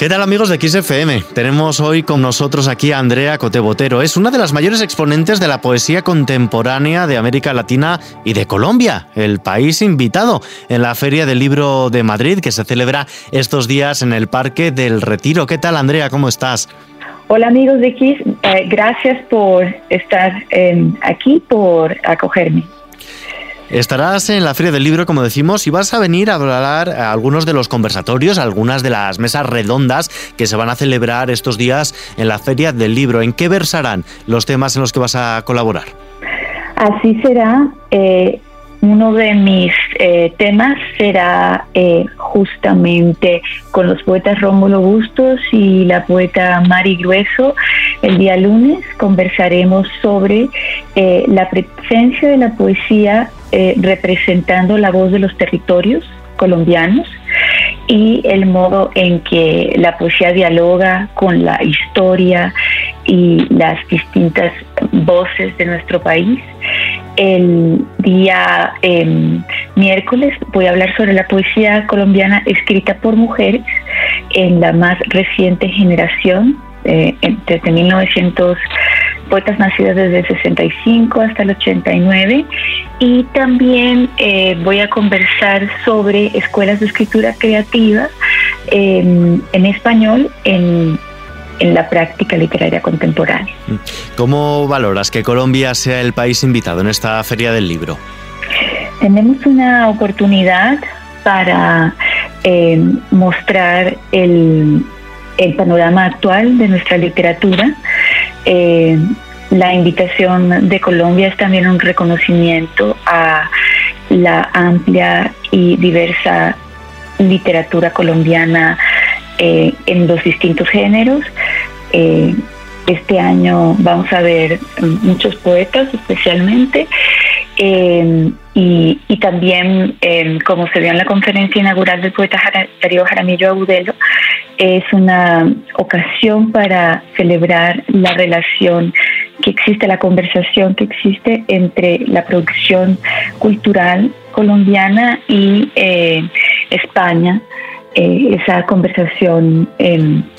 ¿Qué tal amigos de XFM? Tenemos hoy con nosotros aquí a Andrea Cotebotero. Es una de las mayores exponentes de la poesía contemporánea de América Latina y de Colombia, el país invitado en la Feria del Libro de Madrid que se celebra estos días en el Parque del Retiro. ¿Qué tal Andrea? ¿Cómo estás? Hola amigos de X, eh, gracias por estar eh, aquí, por acogerme. Estarás en la Feria del Libro, como decimos, y vas a venir a hablar a algunos de los conversatorios, algunas de las mesas redondas que se van a celebrar estos días en la Feria del Libro. ¿En qué versarán los temas en los que vas a colaborar? Así será. Eh, uno de mis eh, temas será eh, justamente con los poetas Rómulo Bustos y la poeta Mari Grueso. El día lunes conversaremos sobre la presencia de la poesía eh, representando la voz de los territorios colombianos y el modo en que la poesía dialoga con la historia y las distintas voces de nuestro país. El día em, miércoles voy a hablar sobre la poesía colombiana escrita por mujeres en la más reciente generación, eh, desde 1900 poetas nacidas desde el 65 hasta el 89 y también eh, voy a conversar sobre escuelas de escritura creativa em, en español en, en la práctica literaria contemporánea. ¿Cómo valoras que Colombia sea el país invitado en esta feria del libro? Tenemos una oportunidad para em, mostrar el, el panorama actual de nuestra literatura eh, la invitación de Colombia es también un reconocimiento a la amplia y diversa literatura colombiana eh, en los distintos géneros. Eh, este año vamos a ver muchos poetas especialmente y, también, como se vio en la conferencia inaugural del poeta Darío Jaramillo Agudelo, es una ocasión para celebrar la relación que existe, la conversación que existe entre la producción cultural colombiana y eh, España eh, esa conversación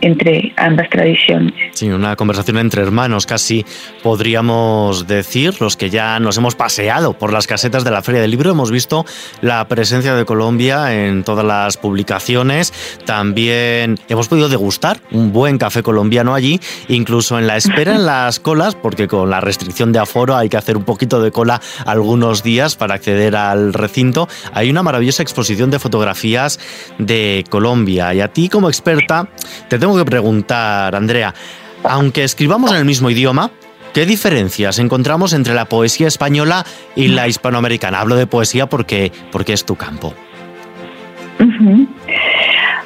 entre ambas tradiciones. Sí, una conversación entre hermanos, casi podríamos decir, los que ya nos hemos paseado por las casetas de la Feria del Libro, hemos visto la presencia de Colombia en todas las publicaciones, también hemos podido degustar un buen café colombiano allí, incluso en la espera en las colas, porque con la restricción de aforo hay que hacer un poquito de cola algunos días para acceder al recinto, hay una maravillosa exposición de fotografías de Colombia. Y a ti como experta te tengo que preguntar, Andrea, aunque escribamos en el mismo idioma, ¿qué diferencias encontramos entre la poesía española y la hispanoamericana? Hablo de poesía porque, porque es tu campo.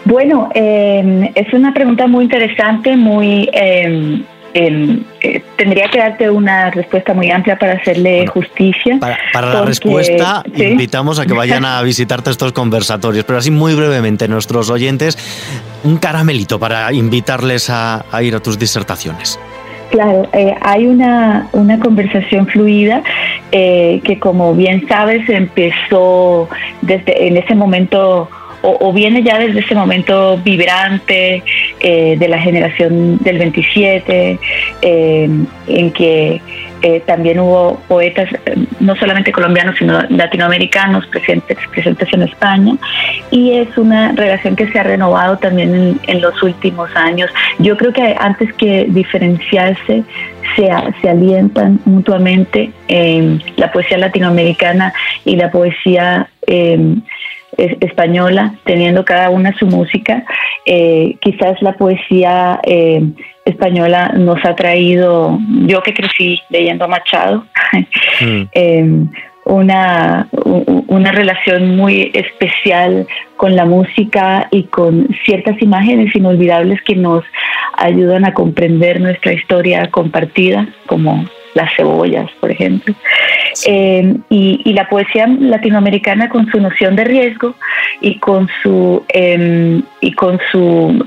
Bueno, eh, es una pregunta muy interesante, muy... Eh, eh, tendría que darte una respuesta muy amplia para hacerle justicia. Para, la respuesta, invitamos a que vayan a visitarte estos conversatorios, pero así muy brevemente, nuestros oyentes, un caramelito para invitarles a, ir a tus disertaciones. Claro, eh, hay una, una conversación fluida eh, que como bien sabes empezó desde en ese momento o, viene ya desde ese momento vibrante eh, de la generación del 27, eh, en que eh, también hubo poetas, no solamente colombianos, sino latinoamericanos presentes, presentes en España, y es una relación que se ha renovado también en, los últimos años. Yo creo que antes que diferenciarse, se, se alientan mutuamente la poesía latinoamericana y la poesía española, teniendo cada una su música. Eh, quizás la poesía eh, española nos ha traído, yo que crecí leyendo a Machado, mm. em, una, una relación muy especial con la música y con ciertas imágenes inolvidables que nos ayudan a comprender nuestra historia compartida, como las cebollas, por ejemplo. Eh, y, la poesía latinoamericana con su noción de riesgo y con su, em, y con su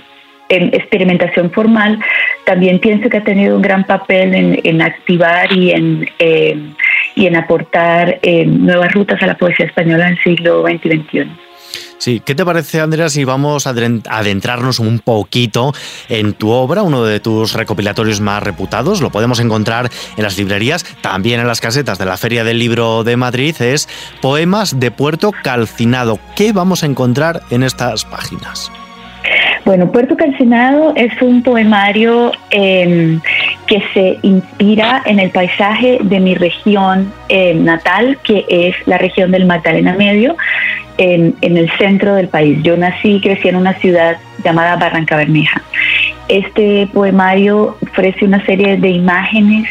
em, experimentación formal, también pienso que ha tenido un gran papel en, activar y en, em, y en aportar nuevas rutas a la poesía española en el siglo XX y XXI. Sí, ¿qué te parece, Andrea, si vamos a adentrarnos un poquito en tu obra, uno de tus recopilatorios más reputados? Lo podemos encontrar en las librerías, también en las casetas de la Feria del Libro de Madrid. Es Poemas de Puerto Calcinado. ¿Qué vamos a encontrar en estas páginas? Bueno, Puerto Calcinado es un poemario em, que se inspira en el paisaje de mi región em, natal, que es la región del Magdalena Medio en, el centro del país. Yo nací y crecí en una ciudad llamada Barranca Bermeja. Este poemario ofrece una serie de imágenes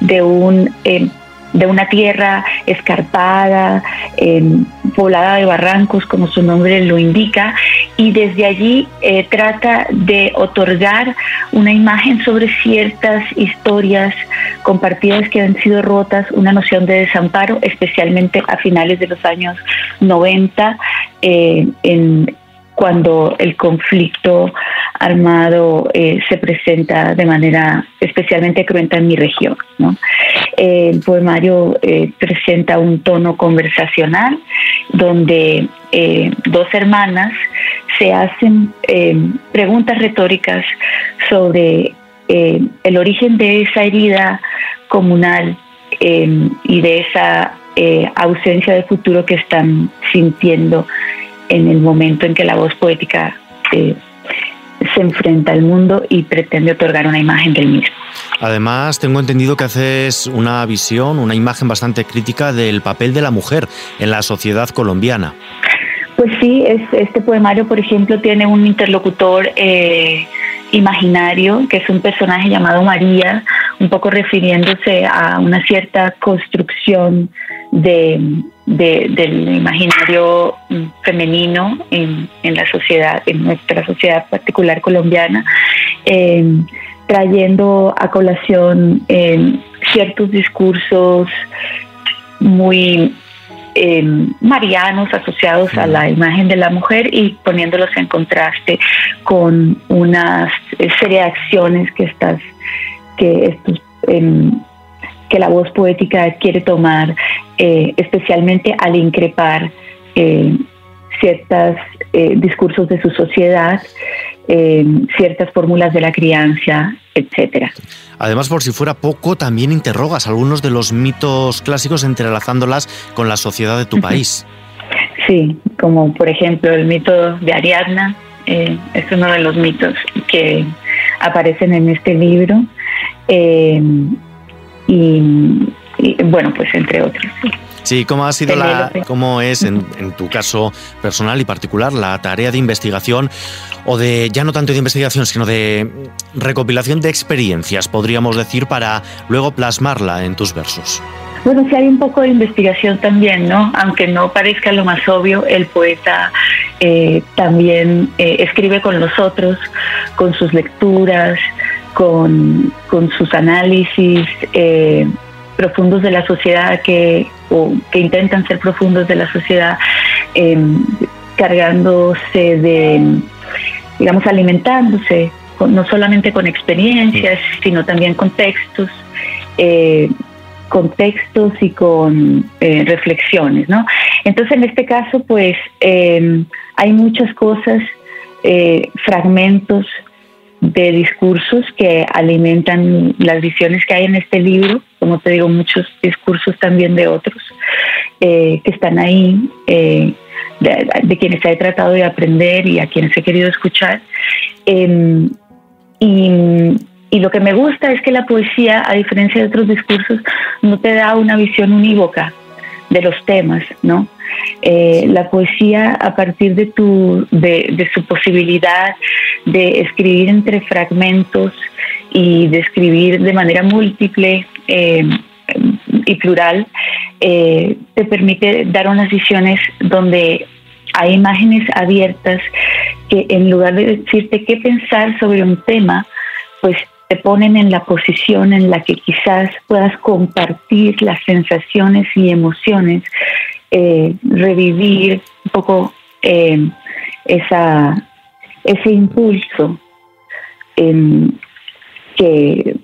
de un de una tierra escarpada, em, poblada de barrancos, como su nombre lo indica, y desde allí eh, trata de otorgar una imagen sobre ciertas historias compartidas que han sido rotas, una noción de desamparo, especialmente a finales de los años 90, eh, en, cuando el conflicto armado eh, se presenta de manera especialmente cruenta en mi región. el poemario presenta un tono conversacional donde dos hermanas se hacen preguntas retóricas sobre el origen de esa herida comunal y de esa ausencia de futuro que están sintiendo en el momento en que la voz poética eh, se enfrenta al mundo y pretende otorgar una imagen del mismo. Además, tengo entendido que haces una visión, una imagen bastante crítica del papel de la mujer en la sociedad colombiana. Pues sí, es, este poemario, por ejemplo, tiene un interlocutor eh, imaginario, que es un personaje llamado María, un poco refiriéndose a una cierta construcción de, del imaginario femenino en, la sociedad, en nuestra sociedad particular colombiana, em, trayendo a colación em, ciertos discursos muy em, marianos asociados a la imagen de la mujer y poniéndolos en contraste con una serie de acciones que estas que estos que la voz poética quiere tomar, eh, especialmente al increpar eh, ciertos eh, discursos de su sociedad, ciertas fórmulas de la crianza, etcétera. Además, por si fuera poco, también interrogas algunos de los mitos clásicos entrelazándolas con la sociedad de tu país. Sí, como por ejemplo el mito de Ariadna, es uno de los mitos que aparecen en este libro y, bueno, pues entre otros. Sí, ¿cómo ha sido la, cómo es en, tu caso personal y particular la tarea de investigación o de ya no tanto de investigación, sino de recopilación de experiencias, podríamos decir, para luego plasmarla en tus versos? Bueno, sí hay un poco de investigación también, ¿no? Aunque no parezca lo más obvio, el poeta eh, también eh, escribe con los otros, con sus lecturas, con, sus análisis eh, profundos de la sociedad que, o que intentan ser profundos de la sociedad, em, cargándose de, digamos, alimentándose no solamente con experiencias, sino también con textos, eh, con textos y con eh, reflexiones, ¿no? Entonces, en este caso, pues, em, hay muchas cosas, fragmentos de discursos que alimentan las visiones que hay en este libro, como te digo, muchos discursos también de otros eh, que están ahí, eh, de, quienes he tratado de aprender y a quienes he querido escuchar. Em, y, y lo que me gusta es que la poesía, a diferencia de otros discursos, no te da una visión unívoca de los temas, ¿no? Eh, la poesía a partir de, tu, de, su posibilidad de escribir entre fragmentos y de escribir de manera múltiple eh, y plural, eh, te permite dar unas visiones donde hay imágenes abiertas que en lugar de decirte qué pensar sobre un tema, pues te ponen en la posición en la que quizás puedas compartir las sensaciones y emociones eh, revivir un poco esa, ese impulso em, que,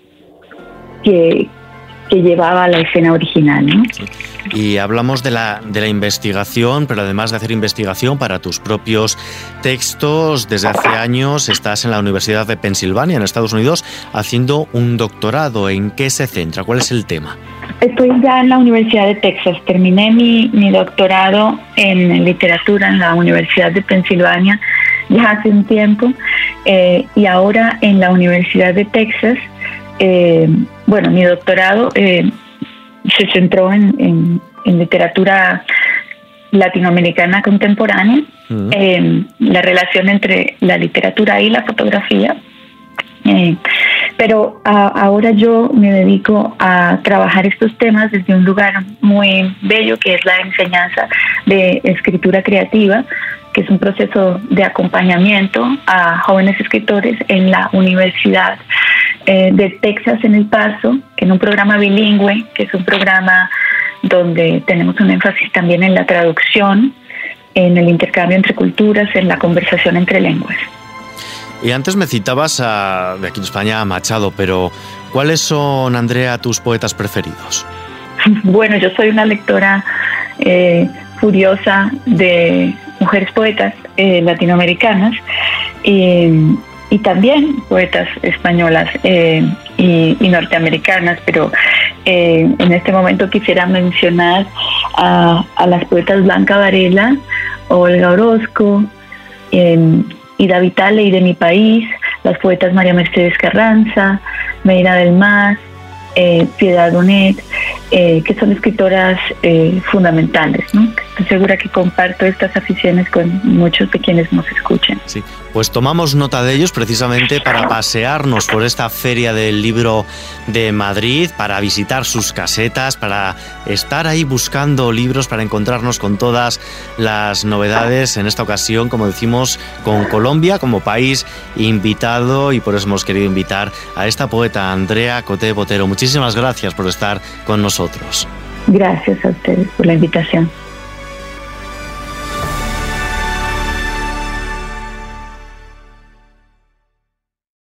que, llevaba a la escena original. Y hablamos de la, de la investigación, pero además de hacer investigación para tus propios textos, desde hace años estás en la Universidad de Pensilvania, en Estados Unidos, haciendo un doctorado. ¿En qué se centra? ¿Cuál es el tema? Estoy ya en la Universidad de Texas. Terminé mi, mi doctorado en literatura en la Universidad de Pensilvania ya hace un tiempo eh, y ahora en la Universidad de Texas, eh, bueno, mi doctorado eh, se centró en, literatura latinoamericana contemporánea, la relación entre la literatura y la fotografía. pero ahora yo me dedico a trabajar estos temas desde un lugar muy bello que es la enseñanza de escritura creativa, que es un proceso de acompañamiento a jóvenes escritores en la Universidad eh, de Texas en El Paso, en un programa bilingüe, que es un programa donde tenemos un énfasis también en la traducción, en el intercambio entre culturas, en la conversación entre lenguas. Y antes me citabas a, de aquí en España a Machado, pero ¿cuáles son, Andrea, tus poetas preferidos? Bueno, yo soy una lectora eh, furiosa de mujeres poetas eh, latinoamericanas y, también poetas españolas eh, y, norteamericanas, pero eh, en este momento quisiera mencionar a, las poetas Blanca Varela, Olga Orozco, Ida Vitale y de mi país, las poetas María Mercedes Carranza, Meira del Mar, Piedad Donet, que son escritoras fundamentales. Estoy segura que comparto estas aficiones con muchos de quienes nos escuchen. Sí, pues tomamos nota de ellos precisamente para pasearnos por esta feria del libro de Madrid, para visitar sus casetas, para estar ahí buscando libros, para encontrarnos con todas las novedades. En esta ocasión, como decimos, con Colombia como país invitado y por eso hemos querido invitar a esta poeta Andrea Coté Botero. Muchísimas gracias por estar con nosotros. Gracias a ustedes por la invitación.